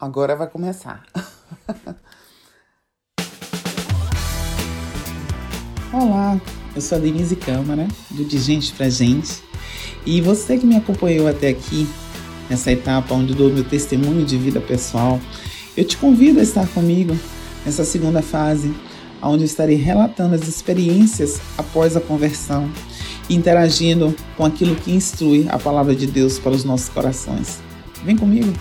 Agora vai começar. Olá, eu sou a Denise Câmara, do De Gente Pra Gente. E você que me acompanhou até aqui, nessa etapa onde dou meu testemunho de vida pessoal, eu te convido a estar comigo nessa segunda fase, onde estarei relatando as experiências após a conversão interagindo com aquilo que instrui a palavra de Deus para os nossos corações. Vem comigo!